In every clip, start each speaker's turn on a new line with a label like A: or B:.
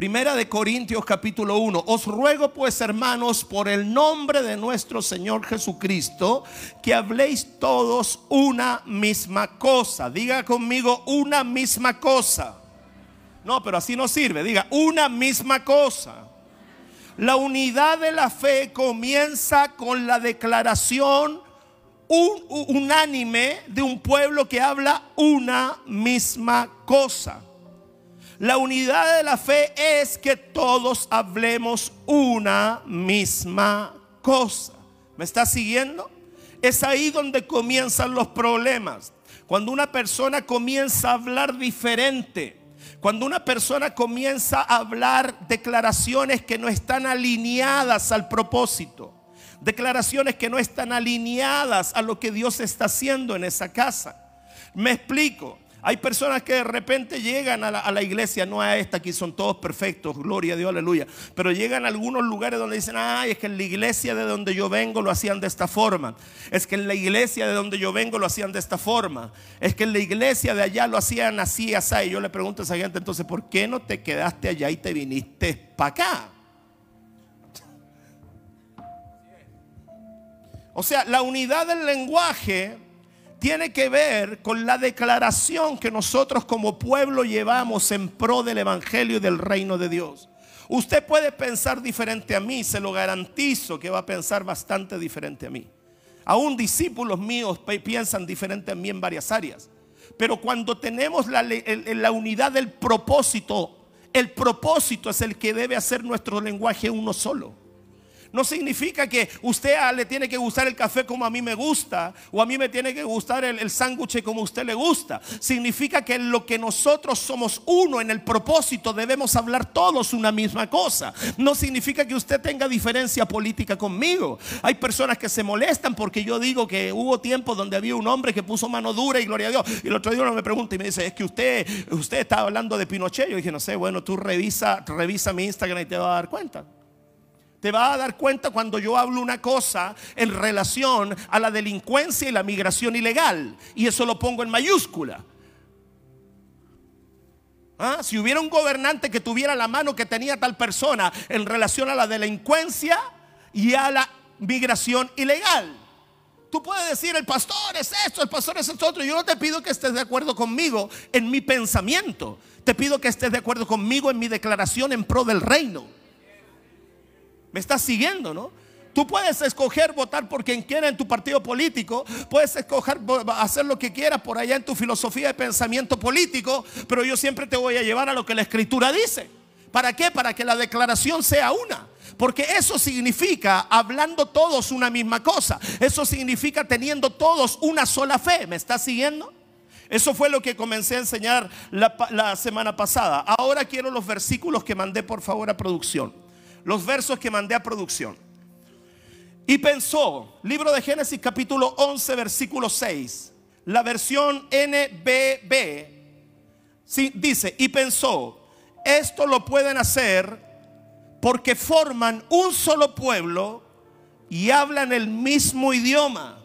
A: Primera de Corintios capítulo 1. Os ruego pues, hermanos, por el nombre de nuestro Señor Jesucristo, que habléis todos una misma cosa. Diga conmigo una misma cosa. No, pero así no sirve. Diga una misma cosa. La unidad de la fe comienza con la declaración unánime de un pueblo que habla una misma cosa. La unidad de la fe es que todos hablemos una misma cosa. ¿Me está siguiendo? Es ahí donde comienzan los problemas. Cuando una persona comienza a hablar diferente, cuando una persona comienza a hablar declaraciones que no están alineadas al propósito, declaraciones que no están alineadas a lo que Dios está haciendo en esa casa. Me explico. Hay personas que de repente llegan a la, iglesia, no a esta, aquí son todos perfectos, gloria a Dios, aleluya. Pero llegan a algunos lugares donde dicen, ay, es que en la iglesia de donde yo vengo lo hacían de esta forma. Es que en la iglesia de donde yo vengo lo hacían de esta forma. Es que en la iglesia de allá lo hacían así, así. Y yo le pregunto a esa gente, entonces, ¿por qué no te quedaste allá y te viniste para acá? O sea, la unidad del lenguaje tiene que ver con la declaración que nosotros como pueblo llevamos en pro del Evangelio y del reino de Dios. Usted puede pensar diferente a mí, se lo garantizo que va a pensar bastante diferente a mí. Aún discípulos míos piensan diferente a mí en varias áreas. Pero cuando tenemos la, la unidad del propósito, el propósito es el que debe hacer nuestro lenguaje uno solo. No significa que usted le tiene que gustar el café como a mí me gusta o a mí me tiene que gustar el, el sándwich como a usted le gusta. Significa que lo que nosotros somos uno en el propósito debemos hablar todos una misma cosa. No significa que usted tenga diferencia política conmigo. Hay personas que se molestan porque yo digo que hubo tiempo donde había un hombre que puso mano dura y gloria a Dios. Y el otro día uno me pregunta y me dice, es que usted, usted está hablando de Pinochet. Yo dije, no sé, bueno, tú revisa, revisa mi Instagram y te vas a dar cuenta. Te vas a dar cuenta cuando yo hablo una cosa en relación a la delincuencia y la migración ilegal. Y eso lo pongo en mayúscula. ¿Ah? Si hubiera un gobernante que tuviera la mano que tenía tal persona en relación a la delincuencia y a la migración ilegal. Tú puedes decir, el pastor es esto, el pastor es esto otro. Yo no te pido que estés de acuerdo conmigo en mi pensamiento. Te pido que estés de acuerdo conmigo en mi declaración en pro del reino. ¿Me estás siguiendo, no? Tú puedes escoger votar por quien quiera en tu partido político, puedes escoger hacer lo que quieras por allá en tu filosofía de pensamiento político, pero yo siempre te voy a llevar a lo que la escritura dice. ¿Para qué? Para que la declaración sea una. Porque eso significa hablando todos una misma cosa. Eso significa teniendo todos una sola fe. ¿Me estás siguiendo? Eso fue lo que comencé a enseñar la, la semana pasada. Ahora quiero los versículos que mandé por favor a producción los versos que mandé a producción. Y pensó, libro de Génesis capítulo 11, versículo 6, la versión NBB, sí, dice, y pensó, esto lo pueden hacer porque forman un solo pueblo y hablan el mismo idioma.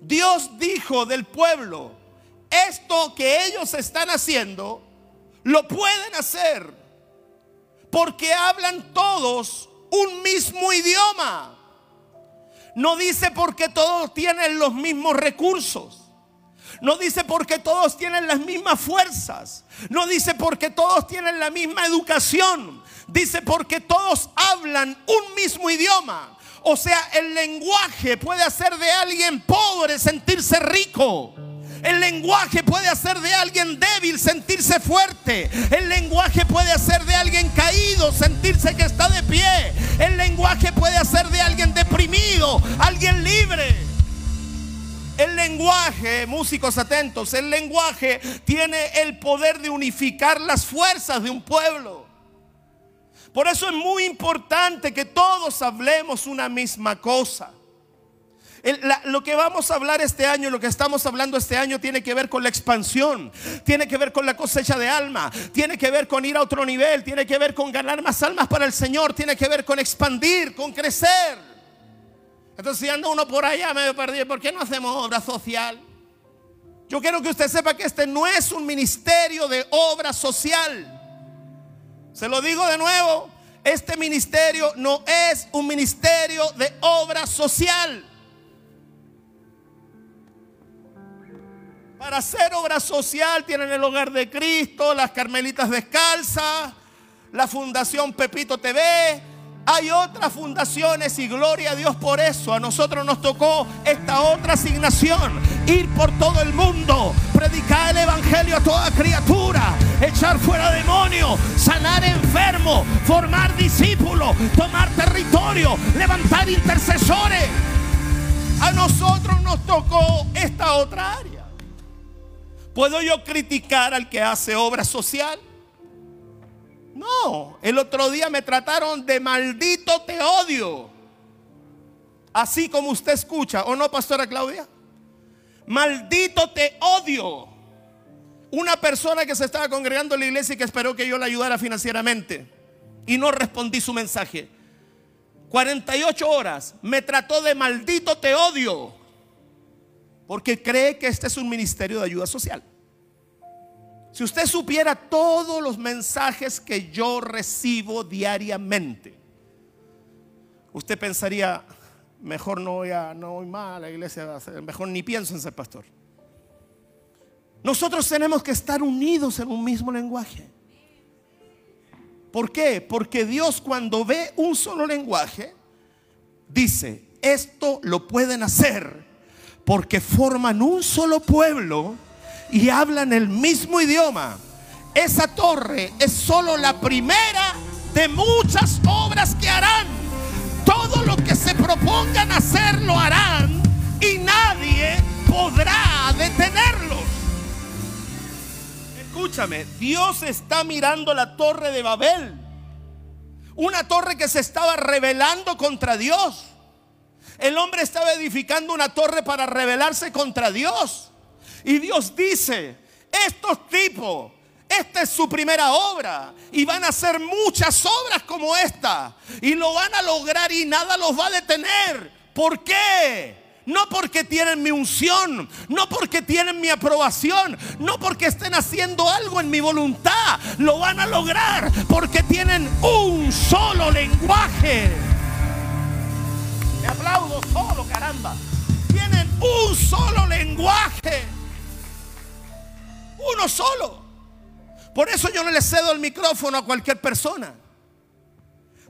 A: Dios dijo del pueblo, esto que ellos están haciendo, lo pueden hacer porque hablan todos un mismo idioma. No dice porque todos tienen los mismos recursos. No dice porque todos tienen las mismas fuerzas. No dice porque todos tienen la misma educación. Dice porque todos hablan un mismo idioma. O sea, el lenguaje puede hacer de alguien pobre sentirse rico. El lenguaje puede hacer de alguien débil sentirse fuerte. El lenguaje puede hacer de alguien caído sentirse que está de pie. El lenguaje puede hacer de alguien deprimido, alguien libre. El lenguaje, músicos atentos, el lenguaje tiene el poder de unificar las fuerzas de un pueblo. Por eso es muy importante que todos hablemos una misma cosa lo que vamos a hablar este año, lo que estamos hablando este año tiene que ver con la expansión, tiene que ver con la cosecha de alma, tiene que ver con ir a otro nivel, tiene que ver con ganar más almas para el Señor, tiene que ver con expandir, con crecer. Entonces si anda uno por allá medio perdido, ¿por qué no hacemos obra social? Yo quiero que usted sepa que este no es un ministerio de obra social Se lo digo de nuevo, este ministerio no es un ministerio de obra social. Para hacer obra social tienen el hogar de Cristo, las Carmelitas Descalzas, la Fundación Pepito TV. Hay otras fundaciones y gloria a Dios por eso. A nosotros nos tocó esta otra asignación. Ir por todo el mundo, predicar el Evangelio a toda criatura, echar fuera demonios, sanar enfermos, formar discípulos, tomar territorio, levantar intercesores. A nosotros nos tocó esta otra área. ¿Puedo yo criticar al que hace obra social? No, el otro día me trataron de maldito te odio. Así como usted escucha, ¿o no, pastora Claudia? Maldito te odio. Una persona que se estaba congregando en la iglesia y que esperó que yo la ayudara financieramente y no respondí su mensaje. 48 horas me trató de maldito te odio porque cree que este es un ministerio de ayuda social. Si usted supiera todos los mensajes que yo recibo diariamente, usted pensaría, mejor no voy, a, no voy más a la iglesia, mejor ni pienso en ser pastor. Nosotros tenemos que estar unidos en un mismo lenguaje. ¿Por qué? Porque Dios cuando ve un solo lenguaje, dice, esto lo pueden hacer porque forman un solo pueblo y hablan el mismo idioma. Esa torre es solo la primera de muchas obras que harán. Todo lo que se propongan hacer lo harán y nadie podrá detenerlos. Escúchame, Dios está mirando la torre de Babel. Una torre que se estaba rebelando contra Dios. El hombre estaba edificando una torre para rebelarse contra Dios. Y Dios dice, estos tipos, esta es su primera obra y van a hacer muchas obras como esta y lo van a lograr y nada los va a detener. ¿Por qué? No porque tienen mi unción, no porque tienen mi aprobación, no porque estén haciendo algo en mi voluntad. Lo van a lograr porque tienen un solo lenguaje. Tienen un solo lenguaje. Uno solo. Por eso yo no le cedo el micrófono a cualquier persona.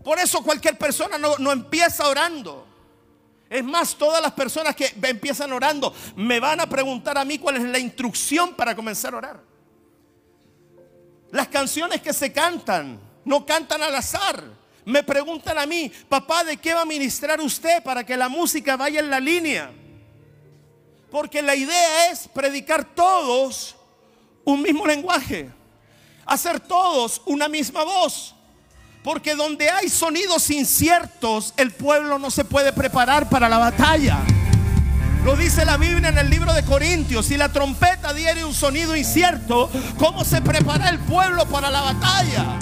A: Por eso cualquier persona no, no empieza orando. Es más, todas las personas que empiezan orando me van a preguntar a mí cuál es la instrucción para comenzar a orar. Las canciones que se cantan no cantan al azar. Me preguntan a mí, papá, ¿de qué va a ministrar usted para que la música vaya en la línea? Porque la idea es predicar todos un mismo lenguaje, hacer todos una misma voz. Porque donde hay sonidos inciertos, el pueblo no se puede preparar para la batalla. Lo dice la Biblia en el libro de Corintios. Si la trompeta diere un sonido incierto, ¿cómo se prepara el pueblo para la batalla?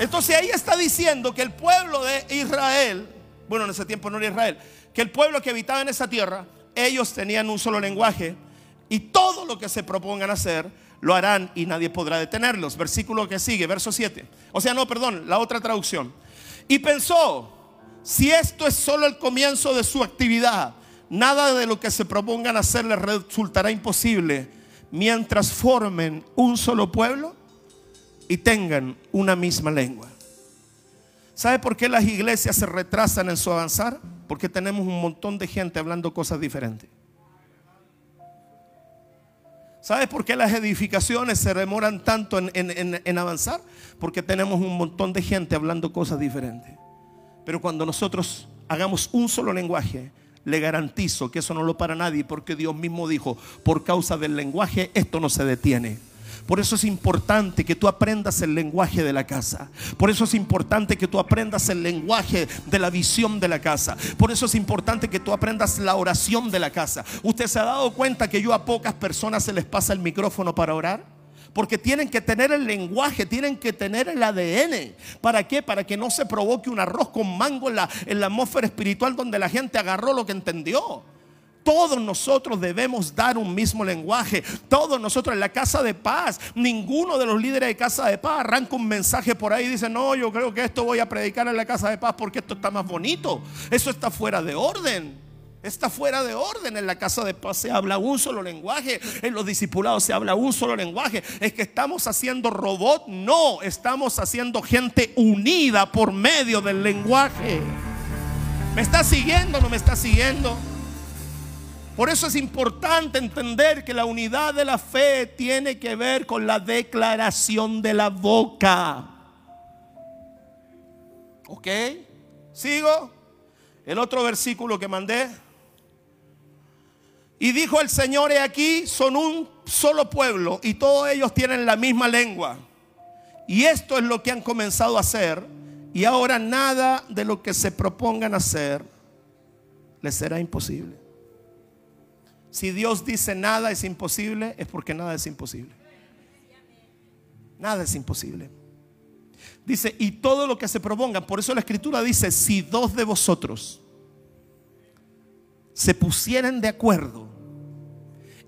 A: Entonces ahí está diciendo que el pueblo de Israel, bueno, en ese tiempo no era Israel, que el pueblo que habitaba en esa tierra, ellos tenían un solo lenguaje y todo lo que se propongan hacer lo harán y nadie podrá detenerlos. Versículo que sigue, verso 7. O sea, no, perdón, la otra traducción. Y pensó, si esto es solo el comienzo de su actividad, nada de lo que se propongan hacer les resultará imposible mientras formen un solo pueblo y tengan una misma lengua. ¿Sabe por qué las iglesias se retrasan en su avanzar? Porque tenemos un montón de gente hablando cosas diferentes. ¿Sabes por qué las edificaciones se demoran tanto en, avanzar? Porque tenemos un montón de gente hablando cosas diferentes. Pero cuando nosotros hagamos un solo lenguaje, le garantizo que eso no lo para nadie, porque Dios mismo dijo, por causa del lenguaje, esto no se detiene. Por eso es importante que tú aprendas el lenguaje de la casa. Por eso es importante que tú aprendas el lenguaje de la visión de la casa. Por eso es importante que tú aprendas la oración de la casa. ¿Usted se ha dado cuenta que yo a pocas personas se les pasa el micrófono para orar? Porque tienen que tener el lenguaje, tienen que tener el ADN. ¿Para qué? Para que no se provoque un arroz con mango en la, en la atmósfera espiritual donde la gente agarró lo que entendió. Todos nosotros debemos dar un mismo lenguaje. Todos nosotros en la casa de paz, ninguno de los líderes de casa de paz arranca un mensaje por ahí y dice, no, yo creo que esto voy a predicar en la casa de paz porque esto está más bonito. Eso está fuera de orden. Está fuera de orden. En la casa de paz se habla un solo lenguaje. En los discipulados se habla un solo lenguaje. Es que estamos haciendo robot. No, estamos haciendo gente unida por medio del lenguaje. ¿Me está siguiendo o no me está siguiendo? Por eso es importante entender que la unidad de la fe tiene que ver con la declaración de la boca. ¿Ok? ¿Sigo? El otro versículo que mandé. Y dijo el Señor, he aquí, son un solo pueblo y todos ellos tienen la misma lengua. Y esto es lo que han comenzado a hacer. Y ahora nada de lo que se propongan hacer les será imposible. Si Dios dice nada es imposible, es porque nada es imposible. Nada es imposible. Dice, y todo lo que se propongan, por eso la escritura dice, si dos de vosotros se pusieran de acuerdo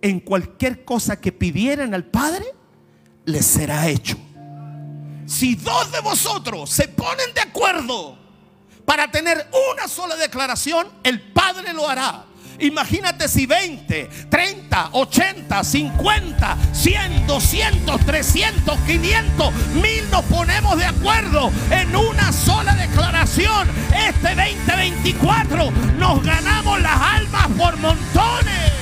A: en cualquier cosa que pidieran al Padre, les será hecho. Si dos de vosotros se ponen de acuerdo para tener una sola declaración, el Padre lo hará. Imagínate si 20, 30, 80, 50, 100, 200, 300, 500, 1000 nos ponemos de acuerdo en una sola declaración. Este 2024 nos ganamos las almas por montones.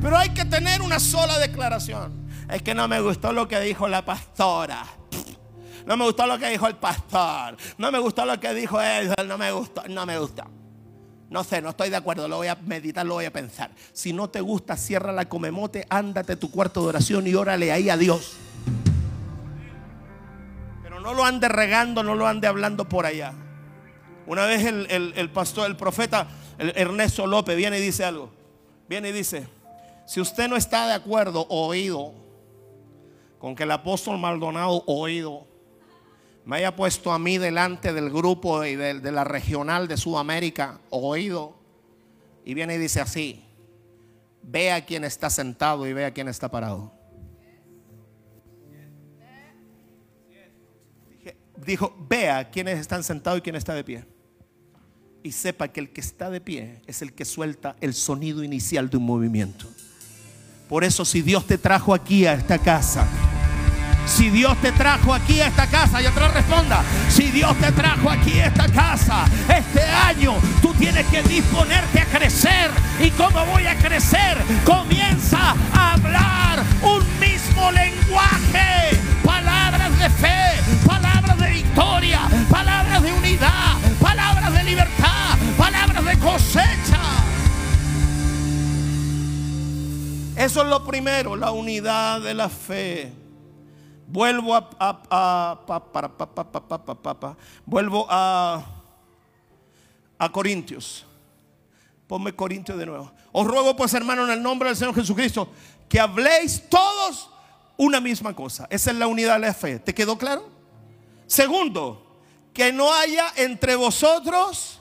A: Pero hay que tener una sola declaración. Es que no me gustó lo que dijo la pastora. No me gustó lo que dijo el pastor. No me gustó lo que dijo él. No me gustó. No me gustó. No sé, no estoy de acuerdo. Lo voy a meditar, lo voy a pensar. Si no te gusta, cierra la comemote, ándate a tu cuarto de oración y órale ahí a Dios. Pero no lo ande regando, no lo ande hablando por allá. Una vez el, el pastor, el profeta Ernesto López viene y dice algo. Viene y dice, si usted no está de acuerdo, oído, con que el apóstol Maldonado, oído, me haya puesto a mí delante del grupo y de, la regional de Sudamérica, oído, y viene y dice así, ve a quien está sentado y ve a quien está parado. Dijo, vea quiénes están sentados y quién está de pie. Y sepa que el que está de pie es el que suelta el sonido inicial de un movimiento. Por eso si Dios te trajo aquí a esta casa, si Dios te trajo aquí a esta casa, y otra responda, si Dios te trajo aquí a esta casa, este año tú tienes que disponerte a crecer. ¿Y cómo voy a crecer? Comienza a hablar un mismo lenguaje. Palabras de fe, palabras de victoria, palabras de unidad, palabras de libertad, palabras de cosecha. Eso es lo primero, la unidad de la fe. Vuelvo a, vuelvo a, a Corintios. Ponme Corintios de nuevo. Os ruego pues, hermano, en el nombre del Señor Jesucristo, que habléis todos una misma cosa. Esa es la unidad de la fe. ¿Te quedó claro? Segundo, que no haya entre vosotros,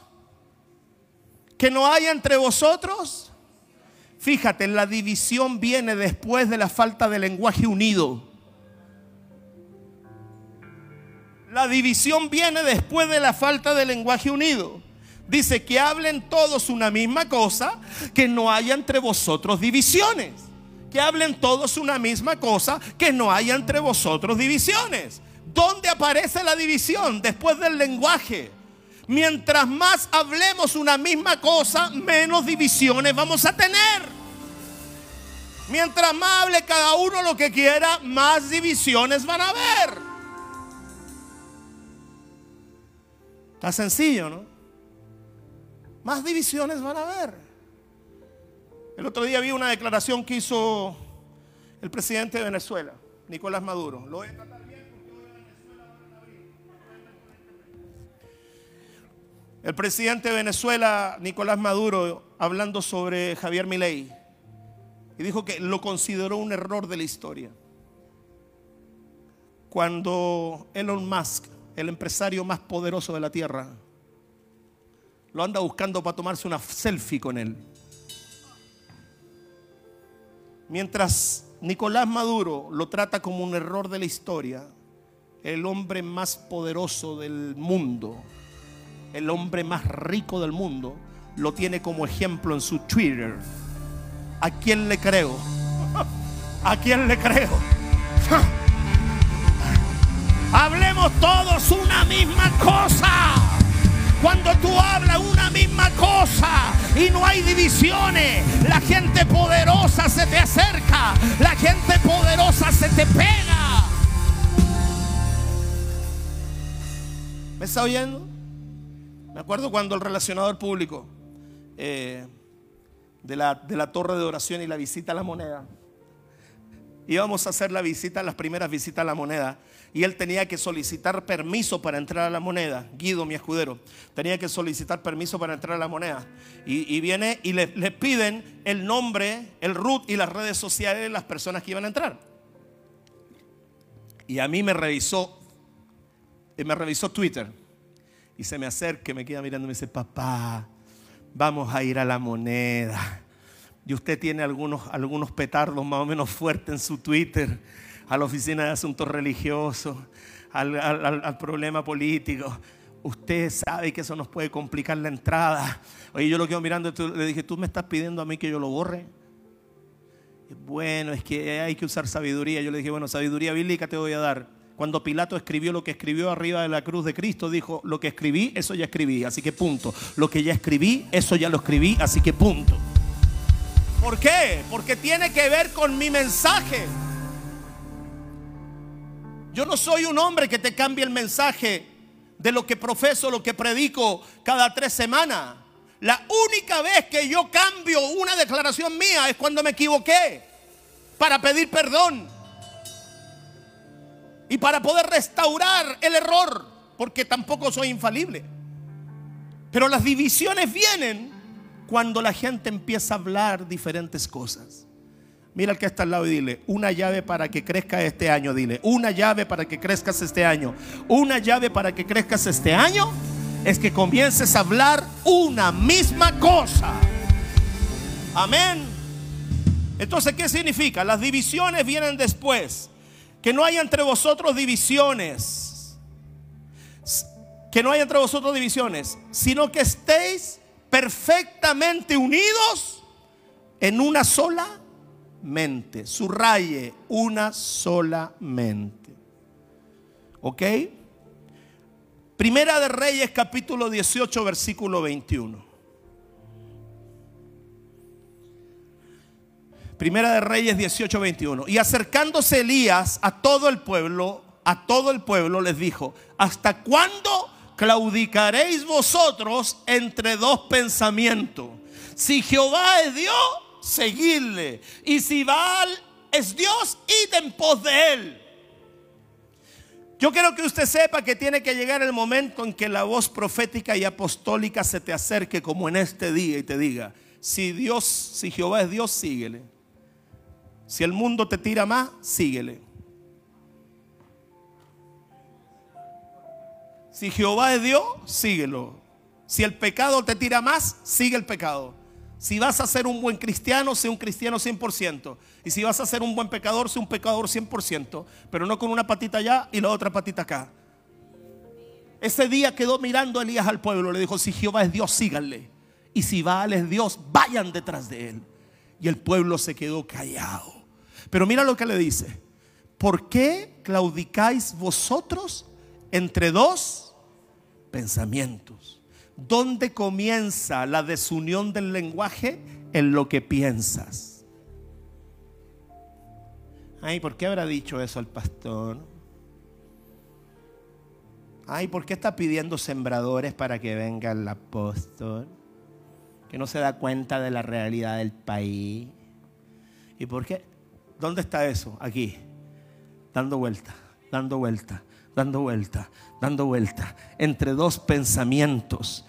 A: que no haya entre vosotros. Fíjate, la división viene después de la falta de lenguaje unido. La división viene después de la falta de lenguaje unido. Dice que hablen todos una misma cosa, que no haya entre vosotros divisiones. Que hablen todos una misma cosa, que no haya entre vosotros divisiones. ¿Dónde aparece la división? Después del lenguaje. Mientras más hablemos una misma cosa, menos divisiones vamos a tener. Mientras más hable cada uno lo que quiera, más divisiones van a haber. Está sencillo, ¿no? Más divisiones van a haber. El otro día vi una declaración que hizo el presidente de Venezuela, Nicolás Maduro. Lo porque. El presidente de Venezuela, Nicolás Maduro, hablando sobre Javier Milei, y dijo que lo consideró un error de la historia. Cuando Elon Musk el empresario más poderoso de la tierra, lo anda buscando para tomarse una selfie con él. Mientras Nicolás Maduro lo trata como un error de la historia, el hombre más poderoso del mundo, el hombre más rico del mundo, lo tiene como ejemplo en su Twitter. ¿A quién le creo? ¿A quién le creo? Hablemos todos una misma cosa. Cuando tú hablas una misma cosa y no hay divisiones, la gente poderosa se te acerca, la gente poderosa se te pega. ¿Me está oyendo? Me acuerdo cuando el relacionador público eh, de, la, de la torre de oración y la visita a la moneda, íbamos a hacer la visita, las primeras visitas a la moneda y él tenía que solicitar permiso para entrar a la moneda. Guido, mi escudero, tenía que solicitar permiso para entrar a la moneda. Y, viene y le, piden el nombre, el root y las redes sociales de las personas que iban a entrar. Y a mí me revisó, me revisó Twitter. Y se me acerca, me queda mirando y me dice, papá, vamos a ir a la moneda. Y usted tiene algunos, algunos petardos más o menos fuertes en su Twitter a la oficina de asuntos religiosos, al, problema político. Usted sabe que eso nos puede complicar la entrada. Oye, yo lo quedo mirando, le dije, ¿tú me estás pidiendo a mí que yo lo borre? Bueno, es que hay que usar sabiduría. Yo le dije, bueno, sabiduría bíblica te voy a dar. Cuando Pilato escribió lo que escribió arriba de la cruz de Cristo, dijo, lo que escribí, eso ya escribí, así que punto. Lo que ya escribí, eso ya lo escribí, así que punto. ¿Por qué? Porque tiene que ver con mi mensaje. Yo no soy un hombre que te cambie el mensaje de lo que profeso, lo que predico cada tres semanas. La única vez que yo cambio una declaración mía es cuando me equivoqué para pedir perdón y para poder restaurar el error, porque tampoco soy infalible. Pero las divisiones vienen cuando la gente empieza a hablar diferentes cosas. Mira al que está al lado y dile, una llave para que crezca este año, dile, una llave para que crezcas este año. Una llave para que crezcas este año es que comiences a hablar una misma cosa. Amén. Entonces, ¿qué significa? Las divisiones vienen después. Que no haya entre vosotros divisiones. Que no haya entre vosotros divisiones, sino que estéis perfectamente unidos en una sola mente. Subraye una sola mente. ¿Ok? Primera de Reyes capítulo 18 versículo 21. Primera de Reyes 18, 21. Y acercándose Elías a todo el pueblo, a todo el pueblo les dijo, ¿hasta cuándo claudicaréis vosotros entre dos pensamientos? Si Jehová es Dios, seguirle. Y si Baal es Dios, id en pos de él. Yo quiero que usted sepa que tiene que llegar el momento en que la voz profética y apostólica se te acerque como en este día y te diga, si Dios, si Jehová es Dios, síguele. Si el mundo te tira más, síguele. Si Jehová es Dios, síguelo. Si el pecado te tira más, sigue el pecado. Si vas a ser un buen cristiano, sé un cristiano 100%. Y si vas a ser un buen pecador, sé un pecador 100%. Pero no con una patita allá y la otra patita acá. Ese día quedó mirando Elías al pueblo. Le dijo, si Jehová es Dios, síganle. Y si Baal es Dios, vayan detrás de él. Y el pueblo se quedó callado. Pero mira lo que le dice. ¿Por qué claudicáis vosotros entre dos pensamientos? ¿Dónde comienza la desunión del lenguaje? En lo que piensas. Ay, ¿por qué habrá dicho eso el pastor? Ay, ¿por qué está pidiendo sembradores para que venga el apóstol? Que no se da cuenta de la realidad del país. ¿Y por qué? ¿Dónde está eso? Aquí. Dando vuelta, dando vuelta, dando vuelta, dando vuelta, entre dos pensamientos.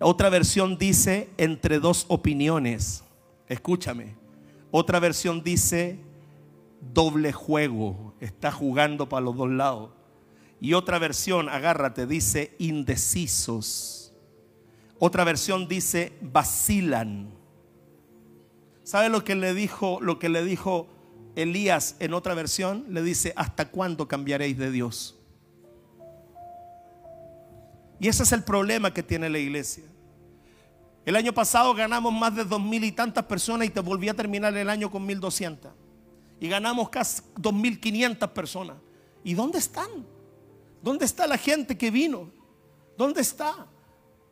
A: Otra versión dice entre dos opiniones. Escúchame. Otra versión dice doble juego. Está jugando para los dos lados. Y otra versión, agárrate, dice indecisos. Otra versión dice vacilan. ¿Sabe lo que le dijo, lo que le dijo Elías en otra versión? Le dice, ¿hasta cuándo cambiaréis de Dios? Y ese es el problema que tiene la iglesia. El año pasado ganamos más de dos mil y tantas personas y te volví a terminar el año con mil doscientas. Y ganamos casi dos mil quinientas personas. ¿Y dónde están? ¿Dónde está la gente que vino? ¿Dónde está?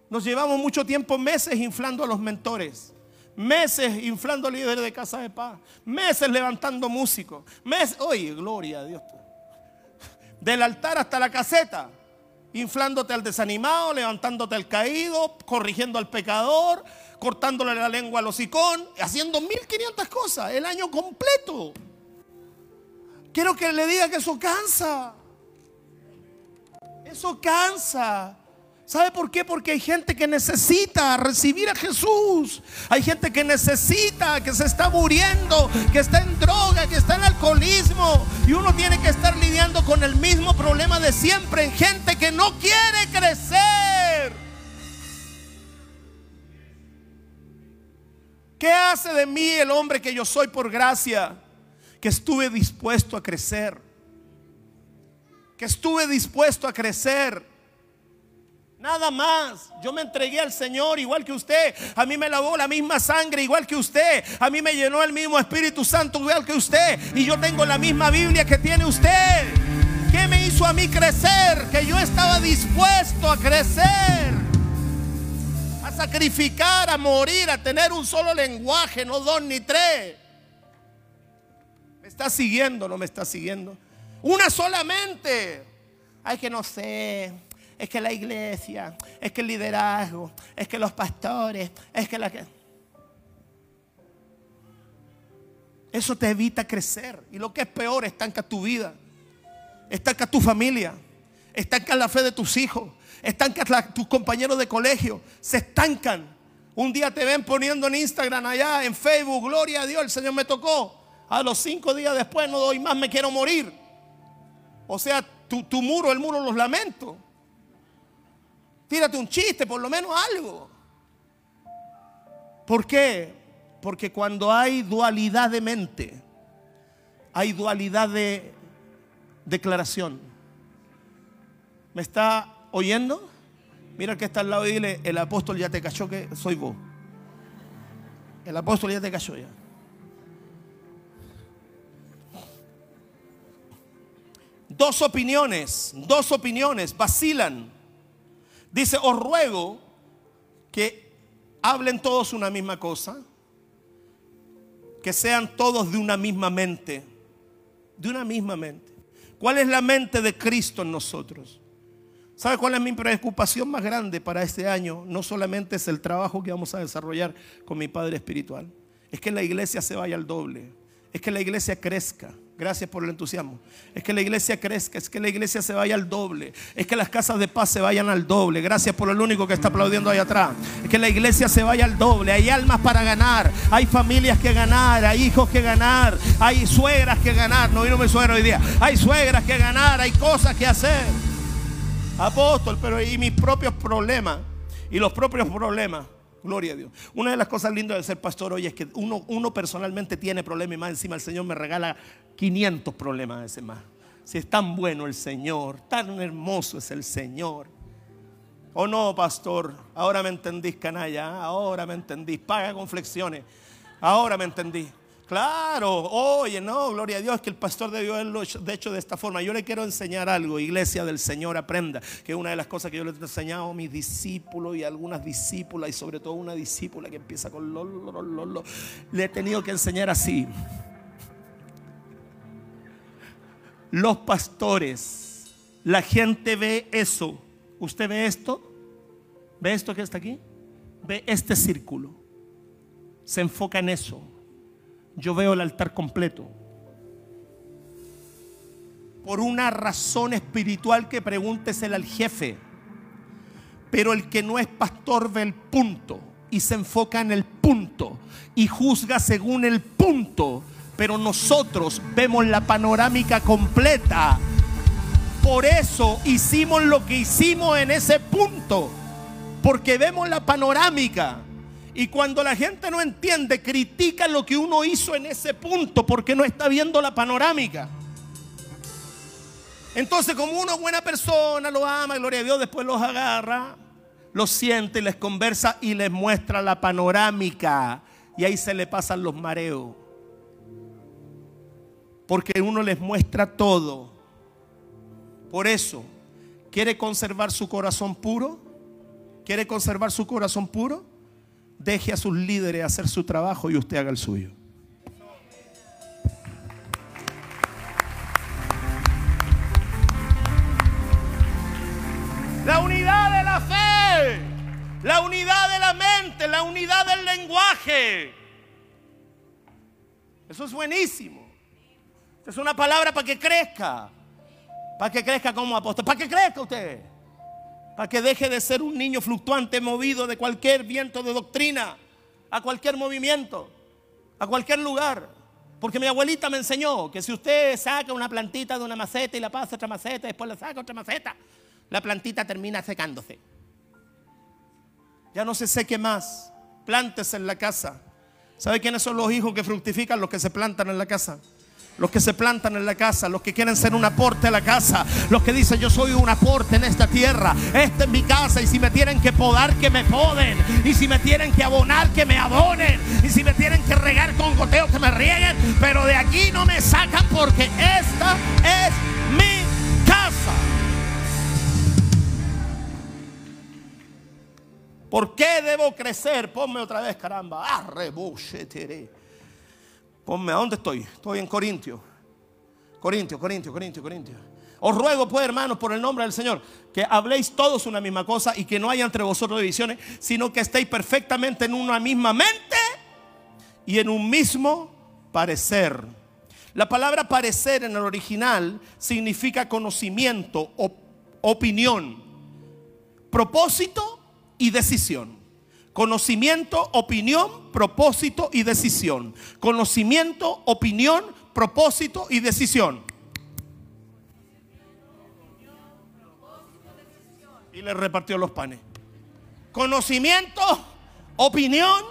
A: Nos llevamos mucho tiempo, meses inflando a los mentores, meses inflando líderes de casa de paz, meses levantando músicos, meses, oye, gloria a Dios. Del altar hasta la caseta, inflándote al desanimado, levantándote al caído, corrigiendo al pecador, cortándole la lengua al hocicón, haciendo 1500 cosas el año completo. Quiero que le diga que eso cansa. Eso cansa. ¿Sabe por qué? Porque hay gente que necesita recibir a Jesús. Hay gente que necesita, que se está muriendo, que está en droga, que está en alcoholismo. Y uno tiene que estar lidiando con el mismo problema de siempre en gente que no quiere crecer. ¿Qué hace de mí el hombre que yo soy por gracia? Que estuve dispuesto a crecer. Que estuve dispuesto a crecer Nada más. Yo me entregué al Señor igual que usted. A mí me lavó la misma sangre igual que usted. A mí me llenó el mismo Espíritu Santo igual que usted. Y yo tengo la misma Biblia que tiene usted. ¿Qué me hizo a mí crecer? Que yo estaba dispuesto a crecer. A sacrificar, a morir, a tener un solo lenguaje, no dos ni tres. ¿Me está siguiendo no me está siguiendo? Una solamente. Ay, que no sé es que la iglesia, es que el liderazgo, es que los pastores, es que la que... Eso te evita crecer. Y lo que es peor, estanca tu vida. Estanca tu familia. Estanca la fe de tus hijos. Estanca tus compañeros de colegio. Se estancan. Un día te ven poniendo en Instagram allá, en Facebook, gloria a Dios, el Señor me tocó. A los cinco días después no doy más, me quiero morir. O sea, tu, tu muro, el muro los lamento. Tírate un chiste, por lo menos algo. ¿Por qué? Porque cuando hay dualidad de mente, hay dualidad de declaración. ¿Me está oyendo? Mira que está al lado y dile, el apóstol ya te cayó que soy vos. El apóstol ya te cayó ya. Dos opiniones, dos opiniones vacilan. Dice, os ruego que hablen todos una misma cosa, que sean todos de una misma mente, de una misma mente. ¿Cuál es la mente de Cristo en nosotros? ¿Sabe cuál es mi preocupación más grande para este año? No solamente es el trabajo que vamos a desarrollar con mi Padre Espiritual, es que la iglesia se vaya al doble, es que la iglesia crezca, Gracias por el entusiasmo. Es que la iglesia crezca, es que la iglesia se vaya al doble, es que las casas de paz se vayan al doble. Gracias por el único que está aplaudiendo ahí atrás. Es que la iglesia se vaya al doble. Hay almas para ganar, hay familias que ganar, hay hijos que ganar, hay suegras que ganar. No vino mi suegra hoy día. Hay suegras que ganar, hay cosas que hacer. Apóstol, pero y mis propios problemas y los propios problemas Gloria a Dios. Una de las cosas lindas de ser pastor hoy es que uno, uno personalmente tiene problemas y más encima el Señor me regala 500 problemas ese más. Si es tan bueno el Señor, tan hermoso es el Señor. O oh, no, pastor, ahora me entendís, canalla, ahora me entendís, paga con flexiones, ahora me entendí. Claro, oye, no, gloria a Dios, que el pastor de Dios de hecho de esta forma. Yo le quiero enseñar algo, iglesia del Señor, aprenda, que una de las cosas que yo les he enseñado a mis discípulos y algunas discípulas, y sobre todo una discípula que empieza con lo, lo, lo, lo, le he tenido que enseñar así. Los pastores, la gente ve eso. ¿Usted ve esto? ¿Ve esto que está aquí? Ve este círculo. Se enfoca en eso yo veo el altar completo. Por una razón espiritual que pregúntesela al jefe. Pero el que no es pastor ve el punto y se enfoca en el punto y juzga según el punto. Pero nosotros vemos la panorámica completa. Por eso hicimos lo que hicimos en ese punto. Porque vemos la panorámica. Y cuando la gente no entiende, critica lo que uno hizo en ese punto porque no está viendo la panorámica. Entonces, como uno es buena persona, lo ama, gloria a Dios, después los agarra, los siente, les conversa y les muestra la panorámica. Y ahí se le pasan los mareos. Porque uno les muestra todo. Por eso, ¿quiere conservar su corazón puro? ¿Quiere conservar su corazón puro? Deje a sus líderes hacer su trabajo y usted haga el suyo. La unidad de la fe, la unidad de la mente, la unidad del lenguaje. Eso es buenísimo. Es una palabra para que crezca. Para que crezca como apóstol. Para que crezca usted. Para que deje de ser un niño fluctuante movido de cualquier viento de doctrina. A cualquier movimiento. A cualquier lugar. Porque mi abuelita me enseñó que si usted saca una plantita de una maceta y la pasa a otra maceta, después la saca a otra maceta, la plantita termina secándose. Ya no se seque más. Plántese en la casa. ¿Sabe quiénes son los hijos que fructifican? Los que se plantan en la casa. Los que se plantan en la casa, los que quieren ser un aporte a la casa, los que dicen yo soy un aporte en esta tierra, esta es mi casa y si me tienen que podar, que me poden, y si me tienen que abonar, que me abonen, y si me tienen que regar con goteo, que me rieguen, pero de aquí no me sacan porque esta es mi casa. ¿Por qué debo crecer? Ponme otra vez, caramba. Arre, Ponme, ¿a dónde estoy? Estoy en Corintio. Corintio, Corintio, Corintio, Corintio. Os ruego, pues, hermanos, por el nombre del Señor, que habléis todos una misma cosa y que no haya entre vosotros divisiones, sino que estéis perfectamente en una misma mente y en un mismo parecer. La palabra parecer en el original significa conocimiento, opinión, propósito y decisión. Conocimiento, opinión, propósito y decisión. Conocimiento, opinión, propósito y decisión. Y le repartió los panes. Conocimiento, opinión,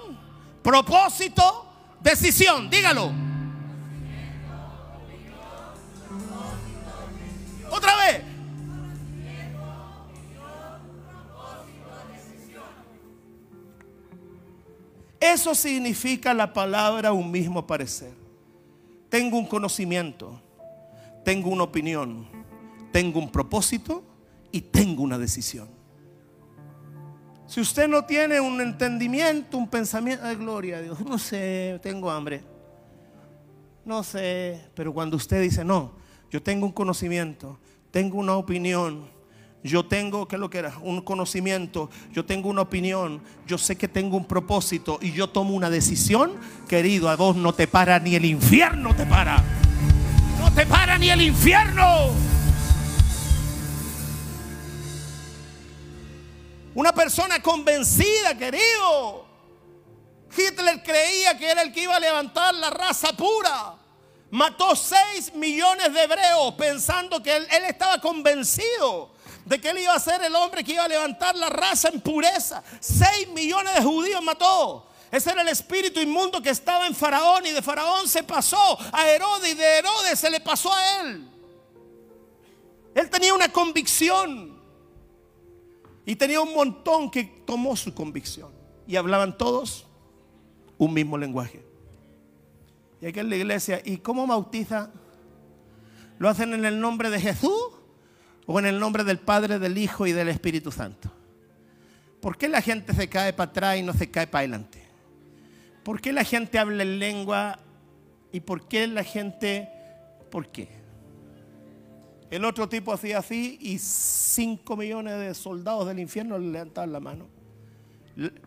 A: propósito, decisión. Dígalo. Otra vez. Eso significa la palabra un mismo parecer. Tengo un conocimiento, tengo una opinión, tengo un propósito y tengo una decisión. Si usted no tiene un entendimiento, un pensamiento, de gloria a Dios, no sé, tengo hambre. No sé, pero cuando usted dice, no, yo tengo un conocimiento, tengo una opinión, yo tengo, ¿qué es lo que era? Un conocimiento, yo tengo una opinión, yo sé que tengo un propósito y yo tomo una decisión, querido, a vos no te para ni el infierno te para. No te para ni el infierno. Una persona convencida, querido. Hitler creía que era el que iba a levantar la raza pura. Mató 6 millones de hebreos pensando que él, él estaba convencido de que él iba a ser el hombre que iba a levantar la raza en pureza. Seis millones de judíos mató. Ese era el espíritu inmundo que estaba en Faraón y de Faraón se pasó a Herodes y de Herodes se le pasó a él. Él tenía una convicción y tenía un montón que tomó su convicción y hablaban todos un mismo lenguaje. Y aquí en la iglesia, ¿y cómo bautiza? ¿Lo hacen en el nombre de Jesús? O en el nombre del Padre, del Hijo y del Espíritu Santo? ¿Por qué la gente se cae para atrás y no se cae para adelante? ¿Por qué la gente habla en lengua y por qué la gente... ¿Por qué? El otro tipo hacía así y 5 millones de soldados del infierno le levantaban la mano.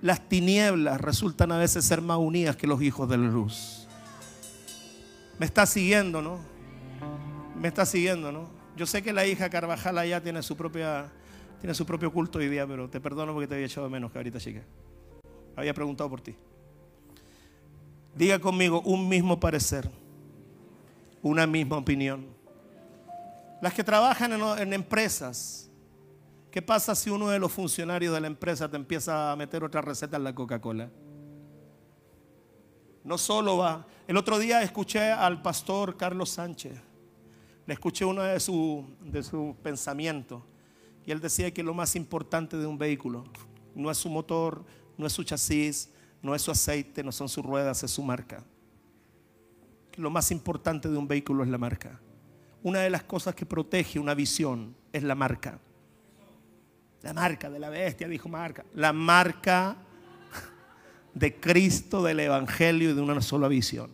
A: Las tinieblas resultan a veces ser más unidas que los hijos de la luz. Me está siguiendo, ¿no? Me está siguiendo, ¿no? Yo sé que la hija Carvajal allá tiene su propia tiene su propio culto hoy día, pero te perdono porque te había echado de menos, ahorita chica. Había preguntado por ti. Diga conmigo un mismo parecer, una misma opinión. Las que trabajan en, en empresas ¿Qué pasa si uno de los funcionarios de la empresa te empieza a meter otra receta en la Coca-Cola? No solo va. El otro día escuché al pastor Carlos Sánchez. Le escuché uno de sus de su pensamientos. Y él decía que lo más importante de un vehículo no es su motor, no es su chasis, no es su aceite, no son sus ruedas, es su marca. Lo más importante de un vehículo es la marca. Una de las cosas que protege una visión es la marca. La marca de la bestia, dijo marca. La marca de Cristo, del Evangelio y de una sola visión.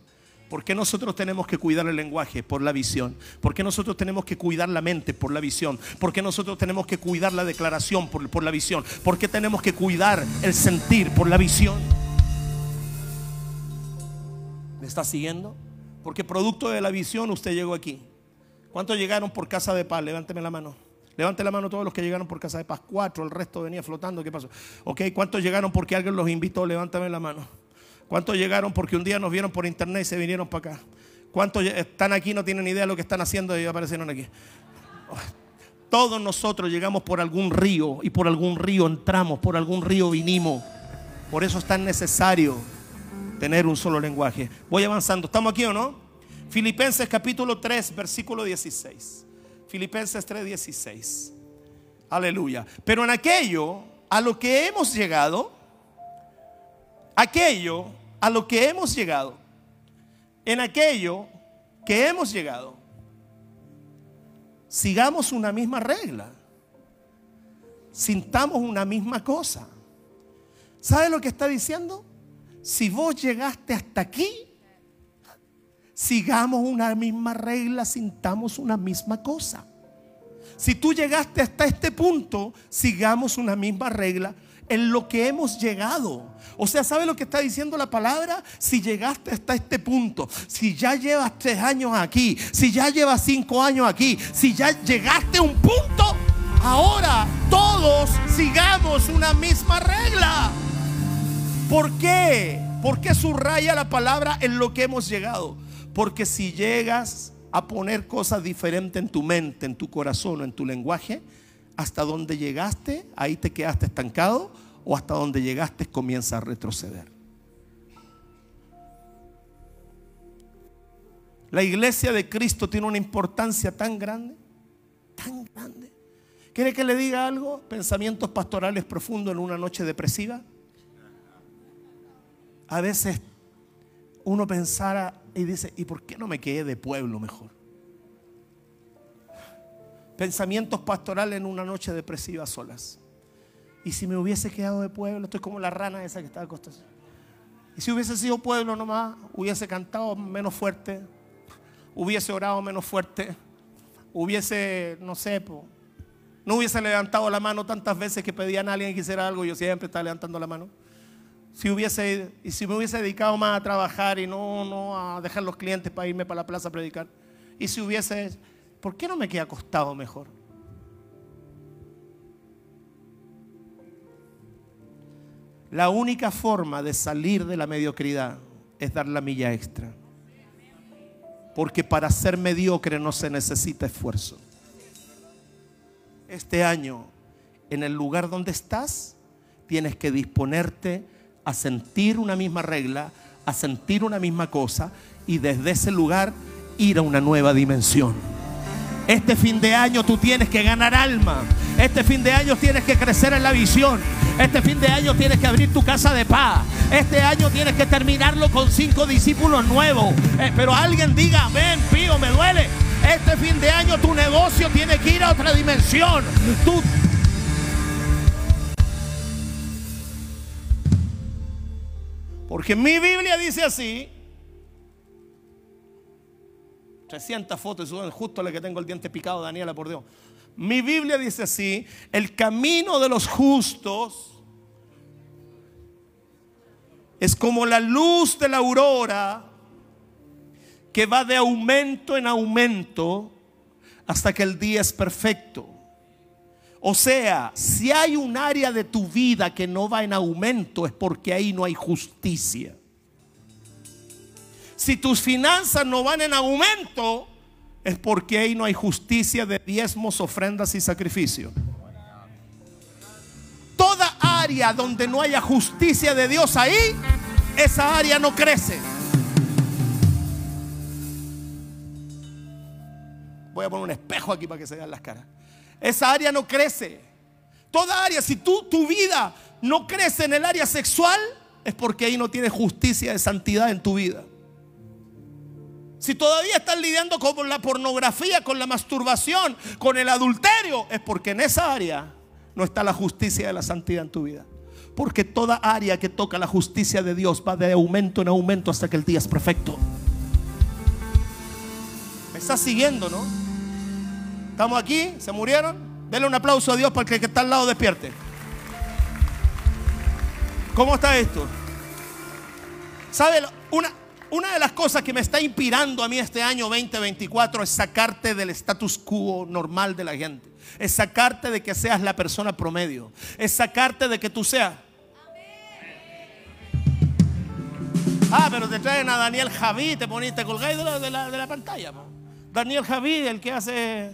A: ¿Por qué nosotros tenemos que cuidar el lenguaje? Por la visión. ¿Por qué nosotros tenemos que cuidar la mente? Por la visión. ¿Por qué nosotros tenemos que cuidar la declaración? Por, por la visión. ¿Por qué tenemos que cuidar el sentir? Por la visión. ¿Me está siguiendo? Porque producto de la visión usted llegó aquí. ¿Cuántos llegaron por casa de paz? Levánteme la mano. Levante la mano todos los que llegaron por casa de paz. Cuatro, el resto venía flotando. ¿Qué pasó? Ok, ¿cuántos llegaron porque alguien los invitó? Levántame la mano. ¿Cuántos llegaron porque un día nos vieron por internet y se vinieron para acá? ¿Cuántos están aquí no tienen idea de lo que están haciendo y aparecieron aquí? Todos nosotros llegamos por algún río y por algún río entramos, por algún río vinimos. Por eso es tan necesario tener un solo lenguaje. Voy avanzando. ¿Estamos aquí o no? Filipenses capítulo 3, versículo 16. Filipenses 3:16. Aleluya. Pero en aquello a lo que hemos llegado, aquello a lo que hemos llegado, en aquello que hemos llegado, sigamos una misma regla, sintamos una misma cosa. ¿Sabe lo que está diciendo? Si vos llegaste hasta aquí, sigamos una misma regla, sintamos una misma cosa. Si tú llegaste hasta este punto, sigamos una misma regla en lo que hemos llegado. O sea, ¿sabe lo que está diciendo la palabra? Si llegaste hasta este punto, si ya llevas tres años aquí, si ya llevas cinco años aquí, si ya llegaste a un punto, ahora todos sigamos una misma regla. ¿Por qué? ¿Por qué subraya la palabra en lo que hemos llegado? Porque si llegas a poner cosas diferentes en tu mente, en tu corazón o en tu lenguaje, hasta donde llegaste, ahí te quedaste estancado o hasta donde llegaste comienza a retroceder. La iglesia de Cristo tiene una importancia tan grande, tan grande. ¿Quiere que le diga algo? Pensamientos pastorales profundos en una noche depresiva. A veces uno pensara y dice, ¿y por qué no me quedé de pueblo mejor? Pensamientos pastorales en una noche depresiva solas. Y si me hubiese quedado de pueblo, estoy como la rana esa que está acostada. Y si hubiese sido pueblo nomás, hubiese cantado menos fuerte, hubiese orado menos fuerte, hubiese, no sé, no hubiese levantado la mano tantas veces que pedían a alguien que hiciera algo, yo siempre estaba levantando la mano si hubiese, y si me hubiese dedicado más a trabajar y no, no a dejar los clientes para irme para la plaza a predicar, y si hubiese, ¿por qué no me queda acostado mejor? La única forma de salir de la mediocridad es dar la milla extra. Porque para ser mediocre no se necesita esfuerzo. Este año, en el lugar donde estás, tienes que disponerte a sentir una misma regla, a sentir una misma cosa y desde ese lugar ir a una nueva dimensión. Este fin de año tú tienes que ganar alma. Este fin de año tienes que crecer en la visión. Este fin de año tienes que abrir tu casa de paz. Este año tienes que terminarlo con cinco discípulos nuevos. Eh, pero alguien diga, ven, pío, me duele. Este fin de año tu negocio tiene que ir a otra dimensión. Tú Porque mi Biblia dice así. 300 fotos, justo la que tengo el diente picado, Daniela, por Dios. Mi Biblia dice así, el camino de los justos es como la luz de la aurora que va de aumento en aumento hasta que el día es perfecto. O sea, si hay un área de tu vida que no va en aumento es porque ahí no hay justicia. Si tus finanzas no van en aumento es porque ahí no hay justicia de diezmos, ofrendas y sacrificios. área donde no haya justicia de Dios ahí, esa área no crece. Voy a poner un espejo aquí para que se vean las caras. Esa área no crece. Toda área, si tú, tu vida no crece en el área sexual, es porque ahí no tienes justicia de santidad en tu vida. Si todavía estás lidiando con la pornografía, con la masturbación, con el adulterio, es porque en esa área no está la justicia de la santidad en tu vida. Porque toda área que toca la justicia de Dios va de aumento en aumento hasta que el día es perfecto. ¿Me estás siguiendo, no? ¿Estamos aquí? ¿Se murieron? Denle un aplauso a Dios para que que está al lado despierte. ¿Cómo está esto? ¿Sabe? Una, una de las cosas que me está inspirando a mí este año 2024 es sacarte del status quo normal de la gente. Es sacarte de que seas la persona promedio. Es sacarte de que tú seas. Ah, pero te traen a Daniel Javí, te poniste colgáis de la, de la, de la pantalla. Daniel Javí, el que hace...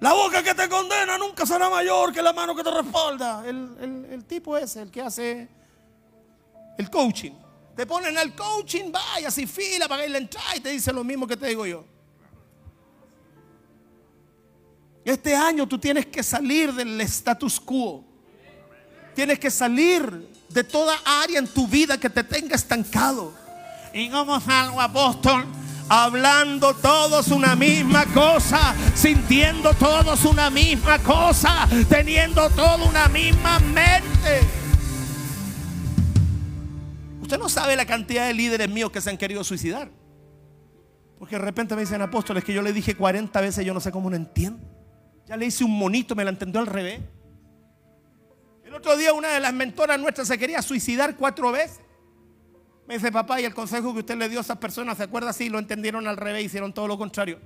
A: La boca que te condena nunca será mayor que la mano que te respalda. El, el tipo es el que hace el coaching. Te ponen al coaching, vaya, sin fila, que la entrada y te dice lo mismo que te digo yo. Este año tú tienes que salir del status quo. Tienes que salir de toda área en tu vida que te tenga estancado. Y como algo apóstol, hablando todos una misma cosa, sintiendo todos una misma cosa, teniendo todo una misma mente. Usted no sabe la cantidad de líderes míos que se han querido suicidar. Porque de repente me dicen apóstoles que yo le dije 40 veces, yo no sé cómo no entiendo. Ya le hice un monito, me la entendió al revés. El otro día una de las mentoras nuestras se quería suicidar cuatro veces. Me dice, papá, y el consejo que usted le dio a esas personas, ¿se acuerda? Sí, lo entendieron al revés, hicieron todo lo contrario.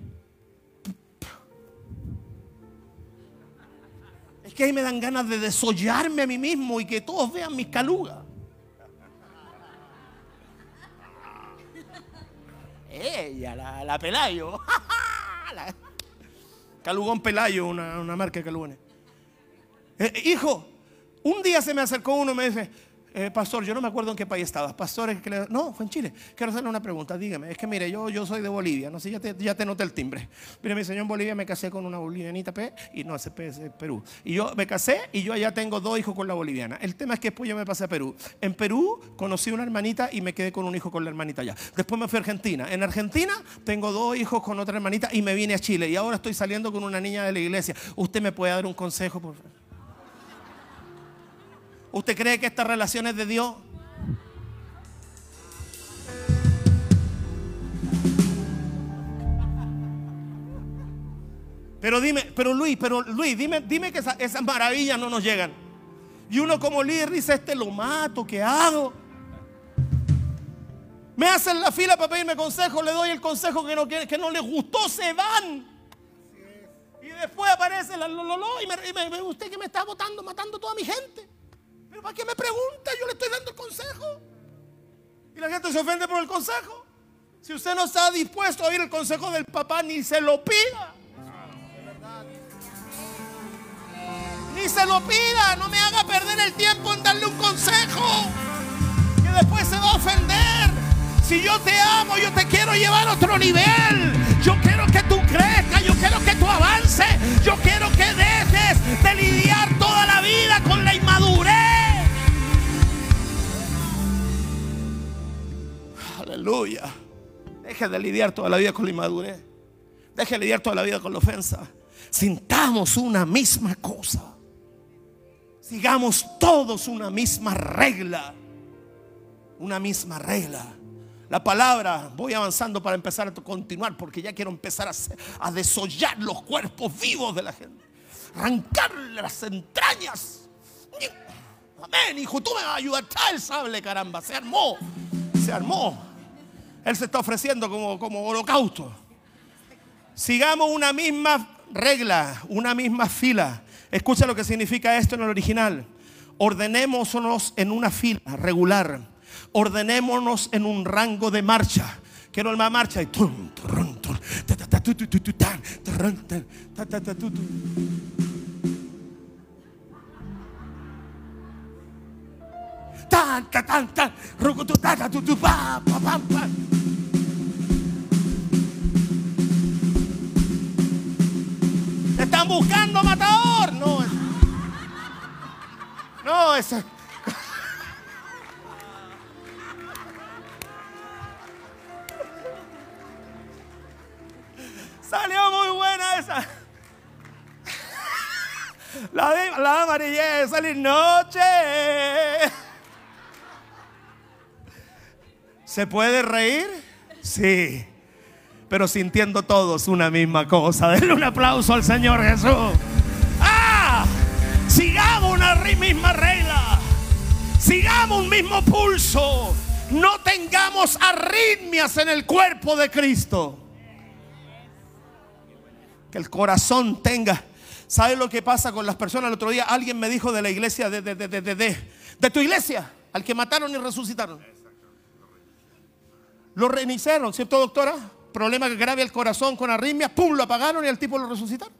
A: Es que ahí me dan ganas de desollarme a mí mismo y que todos vean mis calugas. Ella, la, Pelayo. Calugón Pelayo, una, marca de calugones. Eh, hijo, un día se me acercó uno y me dice, eh, pastor, yo no me acuerdo en qué país estabas. Pastor, que le... no, fue en Chile. Quiero hacerle una pregunta, dígame. Es que mire, yo, yo soy de Bolivia, no sé, ya te, ya te noté el timbre. Mire, mi señor en Bolivia me casé con una bolivianita P, y no, ese P es Perú. Y yo me casé y yo allá tengo dos hijos con la boliviana. El tema es que después yo me pasé a Perú. En Perú conocí una hermanita y me quedé con un hijo con la hermanita allá. Después me fui a Argentina. En Argentina tengo dos hijos con otra hermanita y me vine a Chile. Y ahora estoy saliendo con una niña de la iglesia. ¿Usted me puede dar un consejo, por favor? ¿Usted cree que esta relación es de Dios? Pero dime, pero Luis, pero Luis, dime, dime que esas, maravillas no nos llegan. Y uno como líder dice, este lo mato, ¿qué hago? Me hacen la fila para pedirme consejo, le doy el consejo que no, que, no les gustó, se van. Y después aparece la lololo y, me, usted que me está votando, matando toda mi gente. Pero ¿para qué me pregunta? Yo le estoy dando consejo. Y la gente se ofende por el consejo. Si usted no está dispuesto a oír el consejo del papá, ni se lo pida. Ni se lo pida, no me haga perder el tiempo en darle un consejo. Que después se va a ofender. Si yo te amo, yo te quiero llevar a otro nivel. Yo quiero que tú crezcas, yo quiero que tú avances. Yo quiero que dejes de lidiar toda la vida con la inmadurez. Aleluya. Deje de lidiar toda la vida con la inmadurez. Deje de lidiar toda la vida con la ofensa. Sintamos una misma cosa sigamos todos una misma regla. Una misma regla. La palabra, voy avanzando para empezar a continuar porque ya quiero empezar a, desollar los cuerpos vivos de la gente. Arrancarle las entrañas. Amén, hijo, tú me vas a ayudar. El sable, caramba. Se armó. Se armó. Él se está ofreciendo como, como holocausto. Sigamos una misma regla, una misma fila. Escucha lo que significa esto en el original. Ordenémonos en una fila regular. Ordenémonos en un rango de marcha. Quiero una marcha y tan, tan, tan, están buscando matador. No, no, es. Salió muy buena esa. La de la amarilla salir noche. ¿Se puede reír? Sí. Pero sintiendo todos una misma cosa. Denle un aplauso al Señor Jesús. ¡Ah! Sigamos una misma regla. Sigamos un mismo pulso. No tengamos arritmias en el cuerpo de Cristo. Que el corazón tenga. ¿Sabes lo que pasa con las personas? El otro día alguien me dijo de la iglesia, de, de, de, de- de tu iglesia, al que mataron y resucitaron. Lo reiniciaron, ¿cierto, doctora? Problema grave al corazón con arritmia, pum, lo apagaron y al tipo lo resucitaron.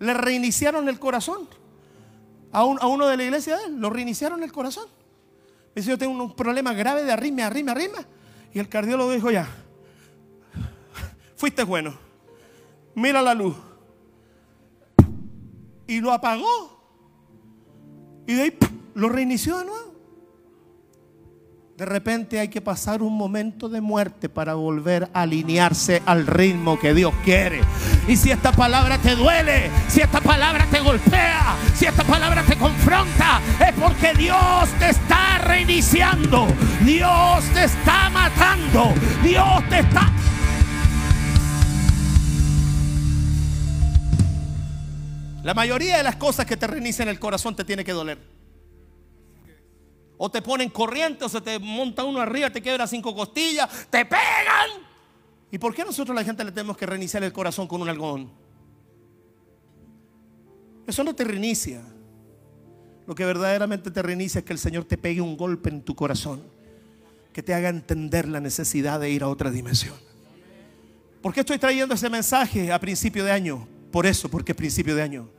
A: Le reiniciaron el corazón. A, un- a uno de la iglesia de él, lo reiniciaron el corazón. Dice, yo tengo un problema grave de arritmia, arritmia, arritmia. Y el cardiólogo dijo, ya, fuiste bueno. Mira la luz. Y lo apagó. Y de ahí lo reinició de nuevo. De repente hay que pasar un momento de muerte para volver a alinearse al ritmo que Dios quiere. Y si esta palabra te duele, si esta palabra te golpea, si esta palabra te confronta, es porque Dios te está reiniciando. Dios te está matando. Dios te está... La mayoría de las cosas que te reinician el corazón te tiene que doler. O te ponen corriente, o se te monta uno arriba, te quebra cinco costillas, te pegan. ¿Y por qué nosotros la gente le tenemos que reiniciar el corazón con un algodón? Eso no te reinicia. Lo que verdaderamente te reinicia es que el Señor te pegue un golpe en tu corazón, que te haga entender la necesidad de ir a otra dimensión. ¿Por qué estoy trayendo ese mensaje a principio de año? Por eso, porque es principio de año.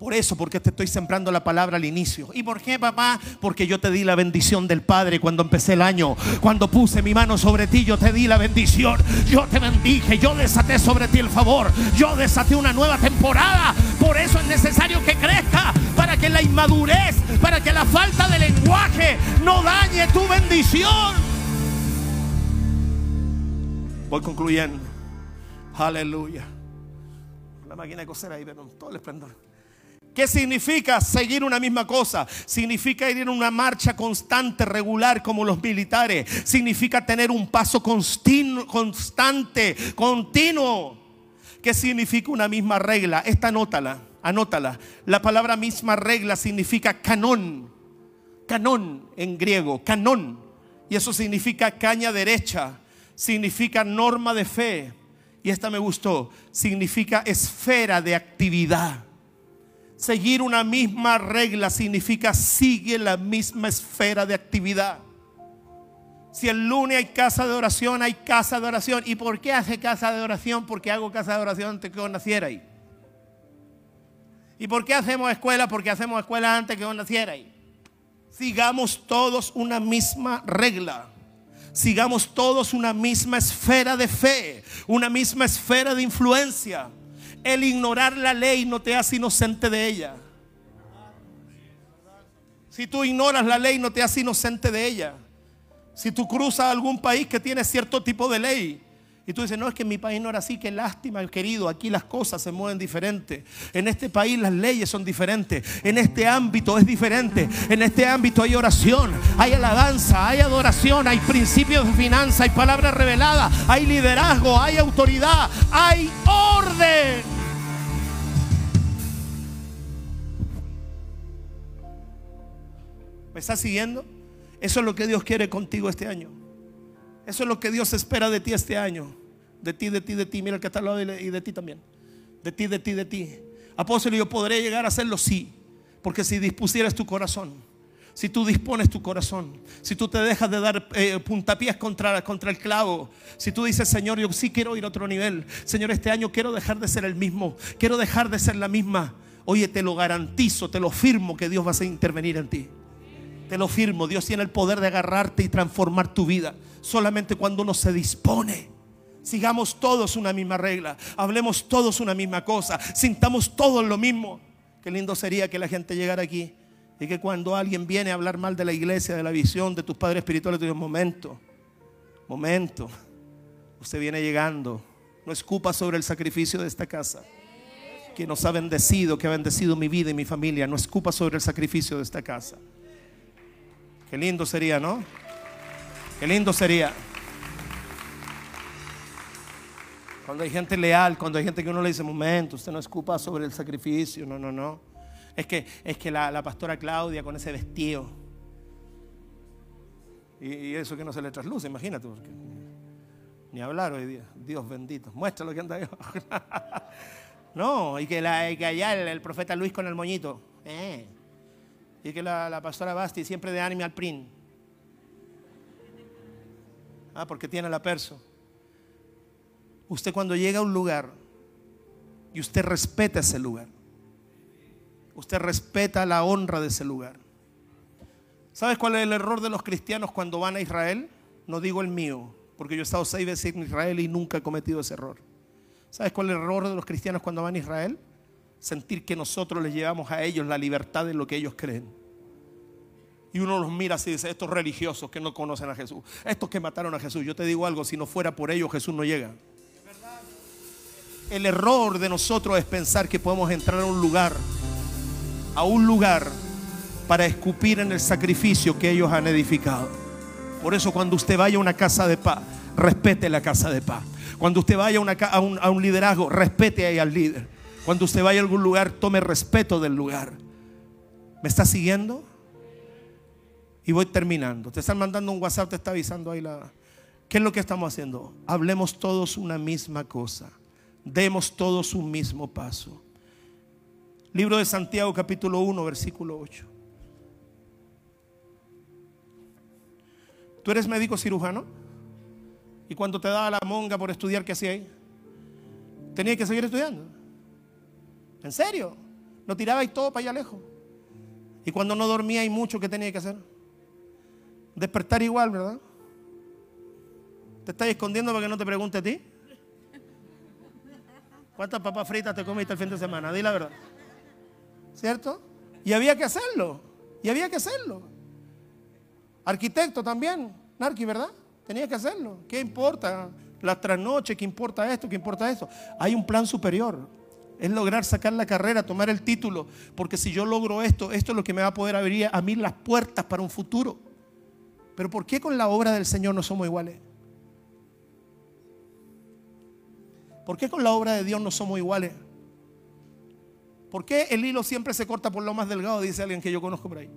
A: Por eso, porque te estoy sembrando la palabra al inicio. ¿Y por qué, papá? Porque yo te di la bendición del Padre cuando empecé el año. Cuando puse mi mano sobre ti, yo te di la bendición. Yo te bendije, yo desaté sobre ti el favor. Yo desaté una nueva temporada. Por eso es necesario que crezca. Para que la inmadurez, para que la falta de lenguaje no dañe tu bendición. Voy concluyendo. Aleluya. La máquina de coser ahí, pero todo el esplendor. ¿Qué significa seguir una misma cosa? Significa ir en una marcha constante, regular, como los militares. Significa tener un paso constante, continuo. ¿Qué significa una misma regla? Esta anótala, anótala. La palabra misma regla significa canón. Canón en griego, canón. Y eso significa caña derecha. Significa norma de fe. Y esta me gustó. Significa esfera de actividad. Seguir una misma regla significa sigue la misma esfera de actividad. Si el lunes hay casa de oración, hay casa de oración. ¿Y por qué hace casa de oración? Porque hago casa de oración antes que yo naciera ahí. ¿Y por qué hacemos escuela? Porque hacemos escuela antes que yo naciera ahí. Sigamos todos una misma regla. Sigamos todos una misma esfera de fe, una misma esfera de influencia. El ignorar la ley no te hace inocente de ella. Si tú ignoras la ley no te hace inocente de ella. Si tú cruzas algún país que tiene cierto tipo de ley y tú dices, no, es que en mi país no era así, qué lástima, querido, aquí las cosas se mueven diferente. En este país las leyes son diferentes. En este ámbito es diferente. En este ámbito hay oración, hay alabanza, hay adoración, hay principios de finanza, hay palabra revelada, hay liderazgo, hay autoridad, hay orden. ¿Me estás siguiendo? Eso es lo que Dios quiere contigo este año. Eso es lo que Dios espera de ti este año. De ti, de ti, de ti. Mira el que está al lado y de- ti también. De ti, de ti, de ti. Apóstol, yo podré llegar a hacerlo, sí. Porque si dispusieras tu corazón, si tú dispones tu corazón, si tú te dejas de dar eh, puntapiés contra, contra el clavo, si tú dices, Señor, yo sí quiero ir a otro nivel, Señor, este año quiero dejar de ser el mismo, quiero dejar de ser la misma. Oye, te lo garantizo, te lo firmo que Dios va a intervenir en ti. Te lo firmo, Dios tiene el poder de agarrarte y transformar tu vida. Solamente cuando uno se dispone. Sigamos todos una misma regla. Hablemos todos una misma cosa. Sintamos todos lo mismo. Qué lindo sería que la gente llegara aquí y que cuando alguien viene a hablar mal de la iglesia, de la visión, de tus padres espirituales, te diga, momento, momento. Usted viene llegando. No escupa sobre el sacrificio de esta casa. Que nos ha bendecido, que ha bendecido mi vida y mi familia. No escupa sobre el sacrificio de esta casa. Qué lindo sería, ¿no? Qué lindo sería. Cuando hay gente leal, cuando hay gente que uno le dice, momento, usted no escupa sobre el sacrificio, no, no, no. Es que, es que la, pastora Claudia con ese vestido. Y, eso que no se le trasluce, imagínate. ni hablar hoy día. Dios bendito. Muestra lo que anda ahí. no, y que, la, allá el, profeta Luis con el moñito. Eh. Y que la, pastora Basti siempre de ánimo al prin. Ah, porque tiene la perso. Usted cuando llega a un lugar y usted respeta ese lugar, usted respeta la honra de ese lugar. ¿Sabes cuál es el error de los cristianos cuando van a Israel? No digo el mío, porque yo he estado seis veces en Israel y nunca he cometido ese error. ¿Sabes cuál es el error de los cristianos cuando van a Israel? Sentir que nosotros les llevamos a ellos la libertad de lo que ellos creen. Y uno los mira así y dice, estos religiosos que no conocen a Jesús, estos que mataron a Jesús. Yo te digo algo, si no fuera por ellos Jesús no llega. El error de nosotros es pensar que podemos entrar a un lugar, a un lugar para escupir en el sacrificio que ellos han edificado. Por eso cuando usted vaya a una casa de paz, respete la casa de paz. Cuando usted vaya a, un, a un, liderazgo, respete ahí al líder. Cuando usted vaya a algún lugar, tome respeto del lugar. ¿Me está siguiendo? Y voy terminando. Te están mandando un WhatsApp, te está avisando ahí la... ¿Qué es lo que estamos haciendo? Hablemos todos una misma cosa demos todos un mismo paso. Libro de Santiago capítulo 1, versículo 8. ¿Tú eres médico cirujano? Y cuando te daba la monga por estudiar, ¿qué hacía ahí? Tenía que seguir estudiando. ¿En serio? Lo tiraba y todo para allá lejos. Y cuando no dormía hay mucho que tenía que hacer. Despertar igual, ¿verdad? ¿Te estás escondiendo para que no te pregunte a ti? ¿Cuántas papas fritas te comiste el fin de semana? Di la verdad. ¿Cierto? Y había que hacerlo. Y había que hacerlo. Arquitecto también, Narqui, ¿verdad? Tenía que hacerlo. ¿Qué importa? La trasnoche, ¿qué importa esto? ¿Qué importa esto? Hay un plan superior. Es lograr sacar la carrera, tomar el título. Porque si yo logro esto, esto es lo que me va a poder abrir a mí las puertas para un futuro. Pero ¿por qué con la obra del Señor no somos iguales? ¿Por qué con la obra de Dios no somos iguales? ¿Por qué el hilo siempre se corta por lo más delgado? Dice alguien que yo conozco por ahí.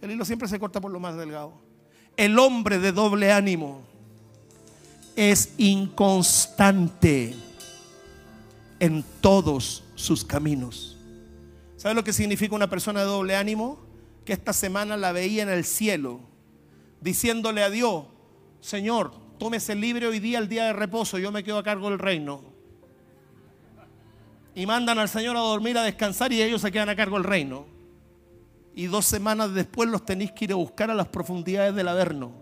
A: El hilo siempre se corta por lo más delgado. El hombre de doble ánimo es inconstante en todos sus caminos. ¿Sabe lo que significa una persona de doble ánimo? Que esta semana la veía en el cielo, diciéndole a Dios, Señor, tómese libre hoy día, el día de reposo, yo me quedo a cargo del reino. Y mandan al Señor a dormir, a descansar y ellos se quedan a cargo del reino. Y dos semanas después los tenéis que ir a buscar a las profundidades del Averno.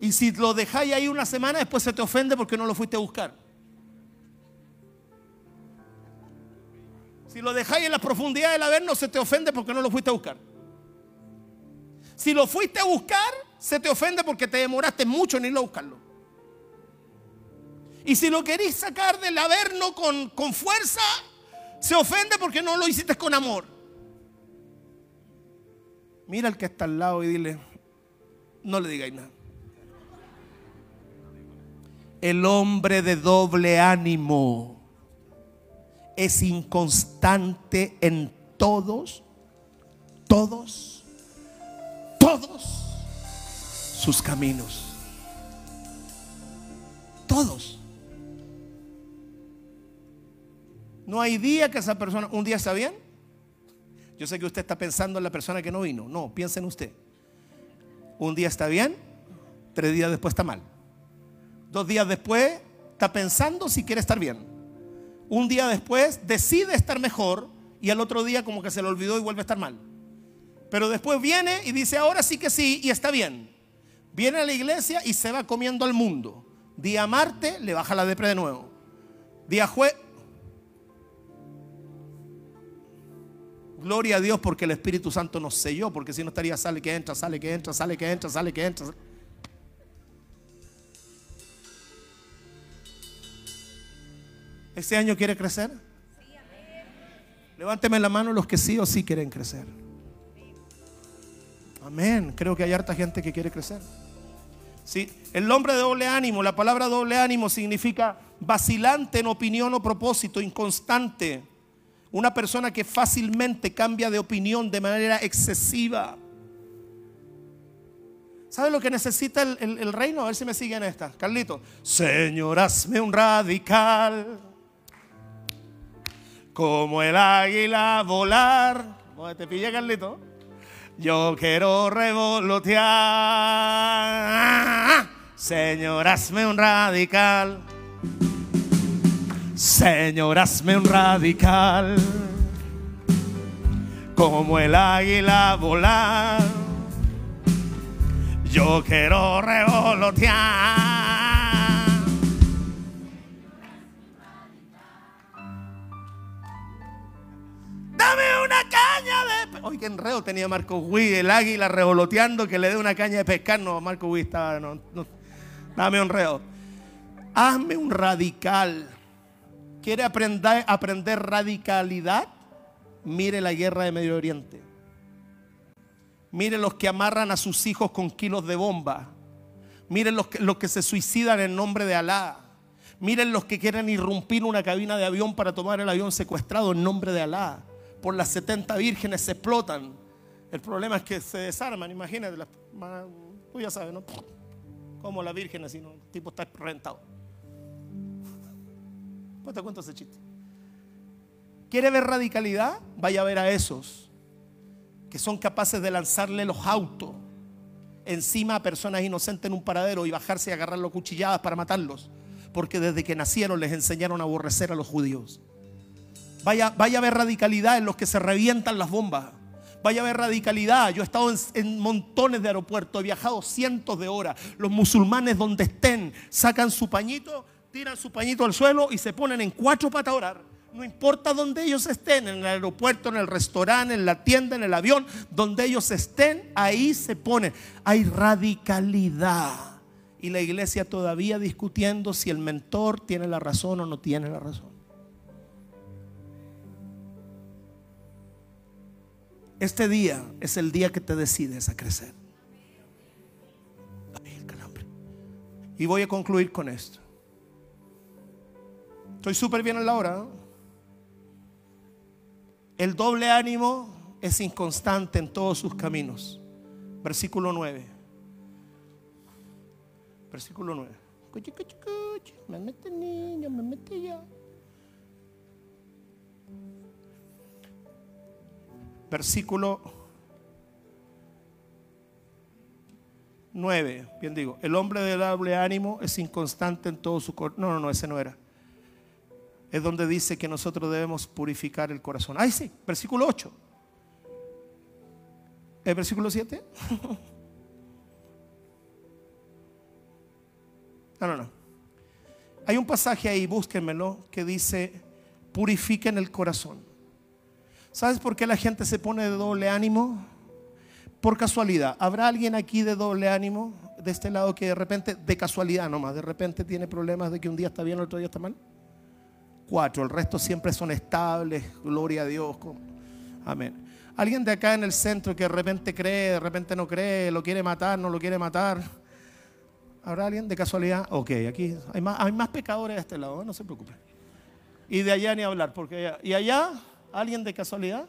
A: Y si lo dejáis ahí una semana, después se te ofende porque no lo fuiste a buscar. Si lo dejáis en las profundidades del Averno, se te ofende porque no lo fuiste a buscar. Si lo fuiste a buscar, se te ofende porque te demoraste mucho en irlo a buscarlo. Y si lo querís sacar del averno con, con fuerza, se ofende porque no lo hiciste con amor. Mira al que está al lado y dile, no le digáis nada. El hombre de doble ánimo es inconstante en todos, todos todos sus caminos. Todos. No hay día que esa persona, un día está bien. Yo sé que usted está pensando en la persona que no vino. No, piensa en usted. Un día está bien, tres días después está mal. Dos días después está pensando si quiere estar bien. Un día después decide estar mejor y al otro día como que se le olvidó y vuelve a estar mal. Pero después viene y dice, ahora sí que sí, y está bien. Viene a la iglesia y se va comiendo al mundo. Día Marte le baja la depre de nuevo. Día jueves. Gloria a Dios porque el Espíritu Santo nos selló, porque si no estaría sale que entra, sale que entra, sale que entra, sale que entra. ¿Este año quiere crecer? Levánteme la mano los que sí o sí quieren crecer. Amén. Creo que hay harta gente que quiere crecer. Sí, el hombre de doble ánimo, la palabra doble ánimo significa vacilante en opinión o propósito, inconstante. Una persona que fácilmente cambia de opinión de manera excesiva. ¿Sabe lo que necesita el, reino? A ver si me siguen esta. Carlito. Señor, hazme un radical como el águila volar. te pilla, Carlito. Yo quiero revolotear. Señor, hazme un radical. Señor, hazme un radical. Como el águila volar. Yo quiero revolotear. Dame una caña de. Hoy qué enredo tenía Marco Wii, el águila revoloteando que le dé una caña de pescar. No, Marco Wii estaba. No, Dame un reo. Hazme un radical. ¿Quiere aprender, aprender radicalidad? Mire la guerra de Medio Oriente. Mire los que amarran a sus hijos con kilos de bomba. Miren los que, los que se suicidan en nombre de Alá. Miren los que quieren irrumpir una cabina de avión para tomar el avión secuestrado en nombre de Alá por las 70 vírgenes se explotan. El problema es que se desarman, imagínate, tú ya sabes, ¿no? Como las vírgenes, si no, el tipo está rentado. Pues te cuento ese chiste. ¿Quiere ver radicalidad? Vaya a ver a esos que son capaces de lanzarle los autos encima a personas inocentes en un paradero y bajarse y agarrarlos cuchilladas para matarlos. Porque desde que nacieron les enseñaron a aborrecer a los judíos. Vaya, vaya a ver radicalidad en los que se revientan las bombas. Vaya a ver radicalidad. Yo he estado en, montones de aeropuertos, he viajado cientos de horas. Los musulmanes donde estén sacan su pañito, tiran su pañito al suelo y se ponen en cuatro patas a orar. No importa donde ellos estén, en el aeropuerto, en el restaurante, en la tienda, en el avión, donde ellos estén, ahí se ponen. Hay radicalidad. Y la iglesia todavía discutiendo si el mentor tiene la razón o no tiene la razón. Este día es el día que te decides a crecer. Y voy a concluir con esto. Estoy súper bien en la hora. El doble ánimo es inconstante en todos sus caminos. Versículo 9. Versículo 9. Me mete niño, me mete ya. Versículo 9, bien digo, el hombre de doble ánimo es inconstante en todo su corazón. No, no, no, ese no era. Es donde dice que nosotros debemos purificar el corazón. Ay, sí, versículo 8. ¿El versículo 7? no, no, no. Hay un pasaje ahí, búsquenmelo, que dice, purifiquen el corazón. ¿Sabes por qué la gente se pone de doble ánimo? Por casualidad. ¿Habrá alguien aquí de doble ánimo de este lado que de repente, de casualidad nomás, de repente tiene problemas de que un día está bien, el otro día está mal? Cuatro. El resto siempre son estables. Gloria a Dios. Amén. Alguien de acá en el centro que de repente cree, de repente no cree, lo quiere matar, no lo quiere matar. ¿Habrá alguien de casualidad? Ok, aquí hay más, pecadores de este lado, no se preocupe. Y de allá ni hablar, porque y allá ¿Alguien de casualidad?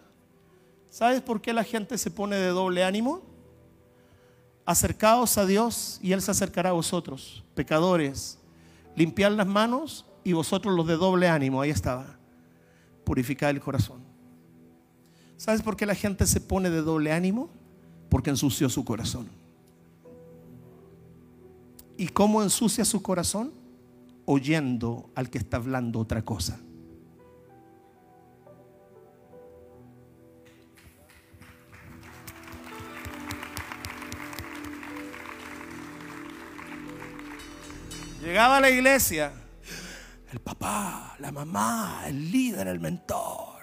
A: ¿Sabes por qué la gente se pone de doble ánimo? Acercaos a Dios y Él se acercará a vosotros, pecadores. Limpiar las manos y vosotros los de doble ánimo. Ahí estaba. Purificar el corazón. ¿Sabes por qué la gente se pone de doble ánimo? Porque ensució su corazón. ¿Y cómo ensucia su corazón? Oyendo al que está hablando otra cosa. Llegaba a la iglesia, el papá, la mamá, el líder, el mentor.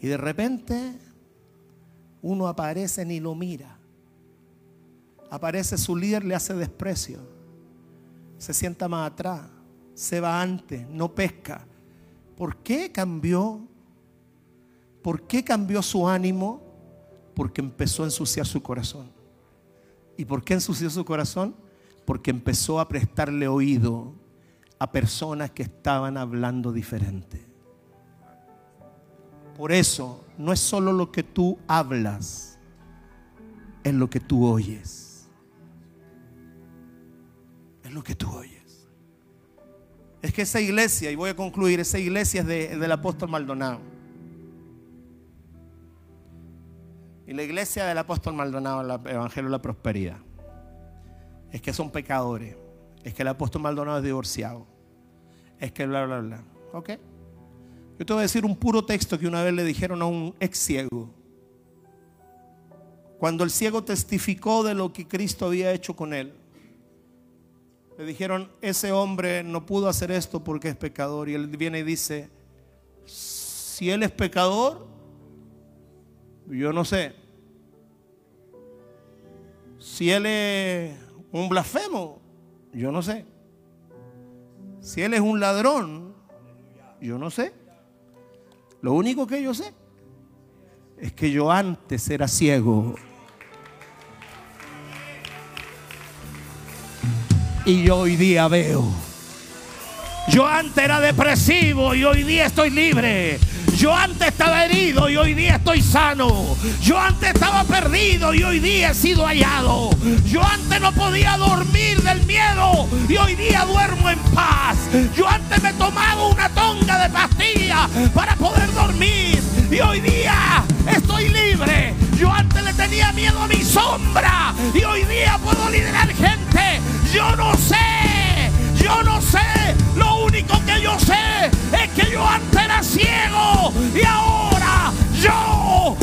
A: Y de repente uno aparece ni lo mira. Aparece su líder, le hace desprecio. Se sienta más atrás, se va antes, no pesca. ¿Por qué cambió? ¿Por qué cambió su ánimo? Porque empezó a ensuciar su corazón. ¿Y por qué ensució su corazón? Porque empezó a prestarle oído a personas que estaban hablando diferente. Por eso, no es solo lo que tú hablas, es lo que tú oyes. Es lo que tú oyes. Es que esa iglesia, y voy a concluir, esa iglesia es del apóstol Maldonado. Y la iglesia del apóstol Maldonado, el Evangelio de la Prosperidad, es que son pecadores. Es que el apóstol Maldonado es divorciado. Es que bla, bla, bla. ¿Ok? Yo te voy a decir un puro texto que una vez le dijeron a un ex ciego. Cuando el ciego testificó de lo que Cristo había hecho con él, le dijeron, ese hombre no pudo hacer esto porque es pecador. Y él viene y dice, si él es pecador, yo no sé. Si él es un blasfemo, yo no sé. Si él es un ladrón, yo no sé. Lo único que yo sé es que yo antes era ciego. Y yo hoy día veo. Yo antes era depresivo y hoy día estoy libre. Yo antes estaba herido y hoy día estoy sano. Yo antes estaba perdido y hoy día he sido hallado. Yo antes no podía dormir del miedo y hoy día duermo en paz. Yo antes me tomaba una tonga de pastilla para poder dormir y hoy día estoy libre. Yo antes le tenía miedo a mi sombra y hoy día puedo liderar gente. Yo no sé, yo no sé, lo único que yo sé es que yo antes era ciego y ahora yo